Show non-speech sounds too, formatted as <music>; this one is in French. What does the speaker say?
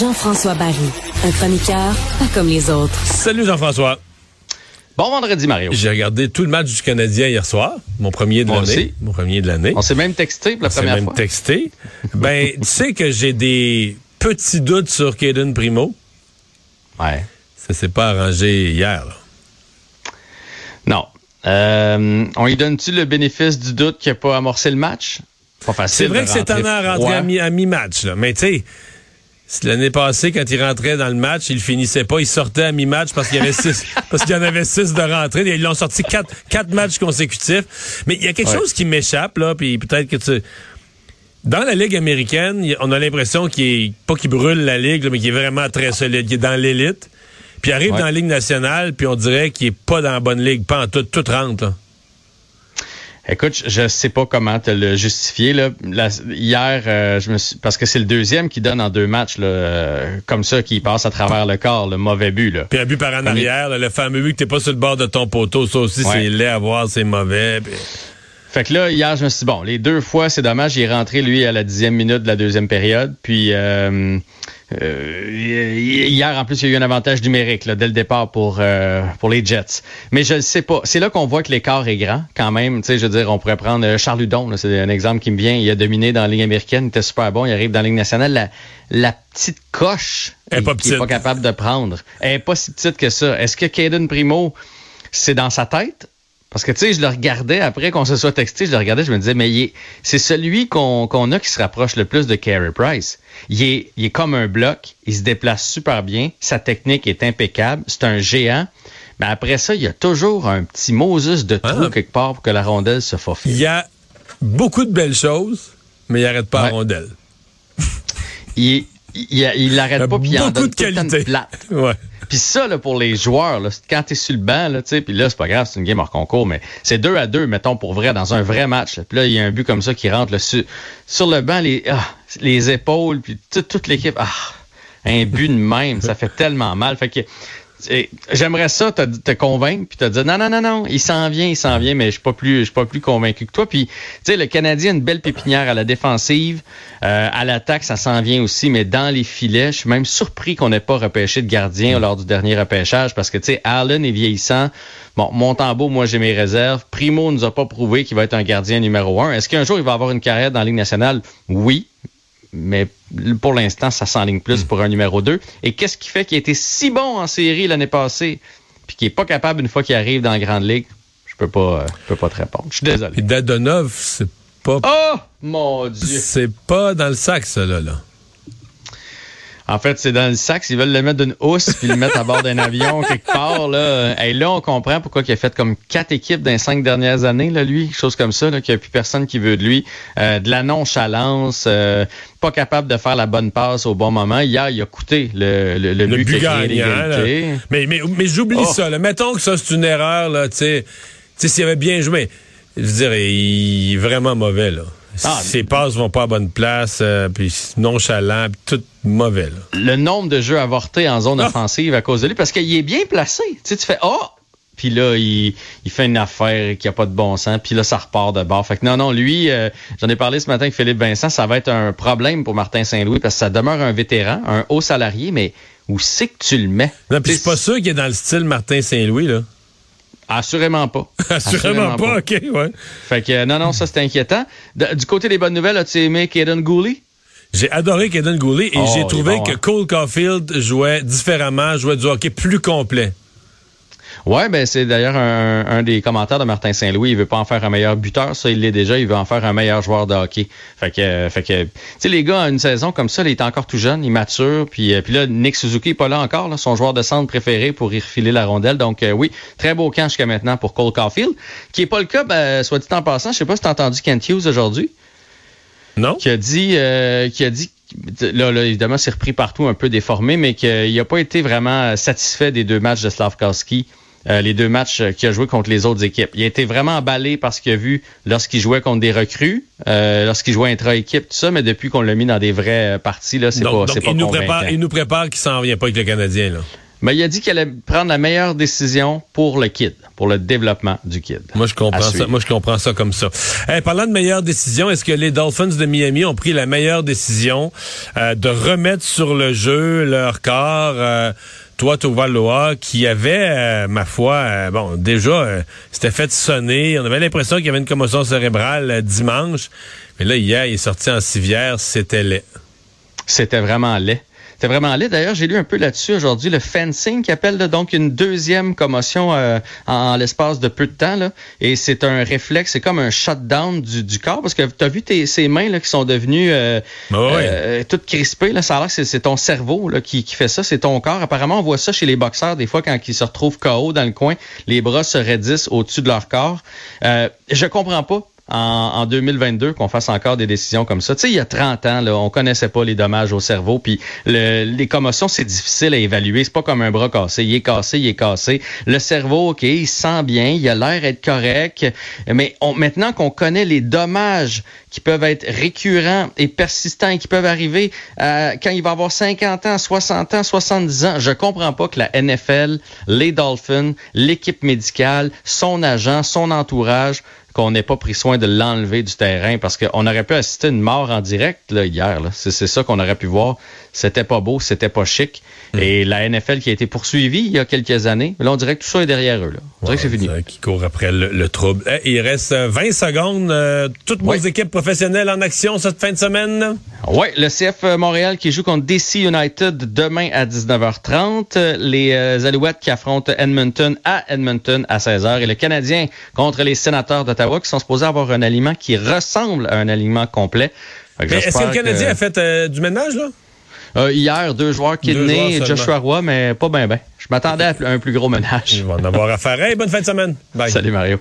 Jean-François Barry, un chroniqueur pas comme les autres. Salut Jean-François. Bon vendredi, Mario. J'ai regardé tout le match du Canadien hier soir, mon premier de l'année. Mon premier de l'année. On s'est même texté pour la première même fois. texté. <laughs> ben, tu sais que j'ai des petits doutes sur Caden Primo. Ouais. Ça s'est pas arrangé hier. Là. Non. Euh, on lui donne-tu le bénéfice du doute qu'il n'a pas amorcé le match? Pas facile. C'est vrai que c'est rentrer à rentrer à mi- à mi-match, là. Mais tu sais, l'année passée, quand il rentrait dans le match, il finissait pas, il sortait à mi-match parce qu'il y avait <laughs> six, parce qu'il y en avait six de rentrée. Ils l'ont sorti quatre, quatre matchs consécutifs. Mais il y a quelque Ouais. chose qui m'échappe, là, puis peut-être que tu... Dans la Ligue américaine, on a l'impression qu'il est, pas qu'il brûle la Ligue, là, mais qu'il est vraiment très solide, qu'il est dans l'élite. Puis il arrive Ouais. dans la Ligue nationale, puis on dirait qu'il est pas dans la bonne ligue, pas en tout, tout rentre, là. Écoute, je sais pas comment te le justifier. Là. La- hier, euh, je me suis, parce que c'est le deuxième qui donne en deux matchs, là, euh, comme ça, qui passe à travers le corps, le mauvais but. Là. Puis un but par en arrière, là, le fameux but que t'es pas sur le bord de ton poteau, ça aussi, Ouais. c'est laid à voir, c'est mauvais. puis- Fait que là, hier, je me suis dit, bon, les deux fois, c'est dommage, il est rentré, lui, à la dixième minute de la deuxième période. Puis, euh, euh, hier, en plus, il y a eu un avantage numérique, là, dès le départ pour, euh, pour les Jets. Mais je ne sais pas. C'est là qu'on voit que l'écart est grand, quand même. Tu sais, je veux dire, on pourrait prendre euh, Charles Hudon, là, c'est un exemple qui me vient. Il a dominé dans la Ligue américaine, il était super bon, il arrive dans la Ligue nationale. La, la petite coche Elle est pas qu'il n'est pas capable de prendre. Elle est pas si petite que ça. Est-ce que Caden Primo, c'est dans sa tête? Parce que, tu sais, je le regardais après qu'on se soit texté, je le regardais, je me disais, mais il est- c'est celui qu'on qu'on a qui se rapproche le plus de Carey Price. Il est, il est comme un bloc, il se déplace super bien, sa technique est impeccable, c'est un géant. Mais après ça, il y a toujours un petit Moses de trou Ah. quelque part pour que la rondelle se faufile. Il y a beaucoup de belles choses, mais il arrête pas Ouais. à rondelle. Il, il, il l'arrête pas, puis il en beaucoup donne de tout le temps une qualité. plate. Ouais. Puis ça, là, pour les joueurs, là, quand t'es sur le banc, là, puis là, c'est pas grave, c'est une game hors concours, mais c'est deux à deux, mettons, pour vrai, dans un vrai match. là. Puis là, il y a un but comme ça qui rentre là, sur, sur le banc, les, ah, les épaules, puis toute, l'équipe. Ah, un but de même, ça fait tellement mal. Fait que j'aimerais ça te, te convaincre puis te dire non non non non il s'en vient il s'en vient mais je suis pas plus je suis pas plus convaincu que toi. Puis tu sais le Canadien a une belle pépinière à la défensive Euh, à l'attaque ça s'en vient aussi mais dans les filets je suis même surpris qu'on n'ait pas repêché de gardien lors du dernier repêchage parce que tu sais Allen est vieillissant. Bon Montembeau moi j'ai mes réserves. Primo nous a pas prouvé qu'il va être un gardien numéro un. Est-ce qu'un jour il va avoir une carrière dans la Ligue nationale? Oui mais pour l'instant, ça s'enligne plus pour un numéro 2. Et qu'est-ce qui fait qu'il a été si bon en série l'année passée, puis qu'il est pas capable, une fois qu'il arrive dans la Grande Ligue? Je peux pas, euh, je peux pas te répondre. Je suis désolé. Dadonov, c'est pas, Oh, mon Dieu! c'est pas dans le sac, ça, là. là. En fait, c'est dans le sac. Ils veulent le mettre d'une housse puis le mettre à bord d'un avion <laughs> quelque part. Là. Et là, on comprend pourquoi il a fait comme quatre équipes dans les cinq dernières années, là, lui. Chose comme ça, là, qu'il n'y a plus personne qui veut de lui. Euh, de la nonchalance, euh, pas capable de faire la bonne passe au bon moment. Hier, il a coûté le, le, le but, but gagnant. Mais, mais, mais j'oublie Oh. ça, là. Mettons que ça, c'est une erreur, là, tu sais. Tu sais, s'il avait bien joué, je veux dire, il est vraiment mauvais, là. Ah, Ses passes vont pas à bonne place, euh, puis nonchalant, puis tout mauvais, là. le nombre de jeux avortés en zone Ah. offensive à cause de lui, parce qu'il est bien placé. Tu sais, tu fais oh, puis là il, il fait une affaire qui a pas de bon sens, puis là ça repart de bord. Fait que non non, lui, euh, j'en ai parlé ce matin avec Philippe Vincent, ça va être un problème pour Martin Saint-Louis parce que ça demeure un vétéran, un haut salarié, mais où c'est que tu le mets? Non, puis je suis pas sûr qu'il est dans le style Martin Saint-Louis, là. Assurément pas. <laughs> Assurément pas, OK, ouais. Fait que euh, non non, ça c'est inquiétant. De- du côté des bonnes nouvelles, as-tu aimé Kaden Gooley? J'ai adoré Kaden Goulet et Oh, j'ai trouvé bon, que hein. Cole Caulfield jouait différemment, jouait du hockey plus complet. Ouais, ben c'est d'ailleurs un, un des commentaires de Martin Saint-Louis. Il veut pas en faire un meilleur buteur, ça il l'est déjà. Il veut en faire un meilleur joueur de hockey. Fait que, euh, fait que, tu sais les gars, une saison comme ça, il est encore tout jeune, il mature. Puis, euh, puis là, Nick Suzuki est pas là encore, là, son joueur de centre préféré pour y refiler la rondelle. Donc euh, oui, très beau camp jusqu'à maintenant pour Cole Caulfield, qui est pas le cas. Ben, soit dit en passant, je sais pas si t'as entendu Kent Hughes aujourd'hui Non? qui a dit, euh, qui a dit, là, là, évidemment, c'est repris partout, un peu déformé, mais qu'il n'a pas été vraiment satisfait des deux matchs de Slavkowski. Euh, les deux matchs qu'il a joué contre les autres équipes. Il a été vraiment emballé par ce qu'il a vu lorsqu'il jouait contre des recrues, euh, lorsqu'il jouait intra-équipe, tout ça, mais depuis qu'on l'a mis dans des vraies euh, parties, là, c'est pas, donc, c'est pas il, nous prépare, il nous prépare qu'il s'en vient pas avec le Canadien, là. Mais il a dit qu'il allait prendre la meilleure décision pour le kid, pour le développement du kid. Moi, je comprends ça. Moi, je comprends ça comme ça. parlant de meilleure décision, est-ce que les Dolphins de Miami ont pris la meilleure décision euh, de remettre sur le jeu leur corps? Euh, toi, Loa, qui avait, euh, ma foi, bon, déjà, c'était fait sonner. On avait l'impression qu'il y avait une commotion cérébrale dimanche. Mais là, hier, il est sorti en civière. C'était laid. C'était vraiment laid. C'est vraiment laid. D'ailleurs, j'ai lu un peu là-dessus aujourd'hui le fencing qui appelle donc une deuxième commotion euh, en, l'espace de peu de temps. Là. Et c'est un réflexe, c'est comme un shutdown du, du corps parce que tu as vu tes, ces mains là, qui sont devenues euh, bah euh, toutes crispées. Là. Ça a l'air que c'est ton cerveau là, qui, qui fait ça, c'est ton corps. Apparemment, on voit ça chez les boxeurs des fois quand ils se retrouvent KO dans le coin, les bras se raidissent au-dessus de leur corps. Euh, je comprends pas en, 2022 qu'on fasse encore des décisions comme ça. Tu sais, il y a 30 ans, là, on connaissait pas les dommages au cerveau, puis les commotions, c'est difficile à évaluer. C'est pas comme un bras cassé. Il est cassé, il est cassé. Le cerveau, OK, il sent bien, il a l'air d'être correct, mais maintenant qu'on connaît les dommages qui peuvent être récurrents et persistants et qui peuvent arriver quand il va avoir 50 ans, 60 ans, 70 ans, je comprends pas que la NFL, les Dolphins, l'équipe médicale, son agent, son entourage qu'on n'ait pas pris soin de l'enlever du terrain parce qu'on aurait pu assister à une mort en direct là, hier. C'est ça qu'on aurait pu voir. C'était pas beau, c'était pas chic. Hmm. Et la NFL qui a été poursuivie il y a quelques années, là, on dirait que tout ça est derrière eux. Là. On dirait que c'est fini. Qui court après le, trouble. Eh, il reste 20 secondes. Euh, toutes nos équipes professionnelles en action cette fin de semaine. Oui, le CF Montréal qui joue contre DC United demain à 19h30. Les euh, Alouettes qui affrontent Edmonton à Edmonton à 16h. Et le Canadien contre les sénateurs d'Ottawa qui sont supposés avoir un aliment qui ressemble à un aliment complet. est-ce que le Canadien a fait euh, du ménage, là? Euh, hier, deux joueurs kidney et Joshua Roy, mais pas bien, ben. Je m'attendais à un plus gros ménage. Ils vont en avoir à faire. bonne fin de semaine. Bye. Salut Mario.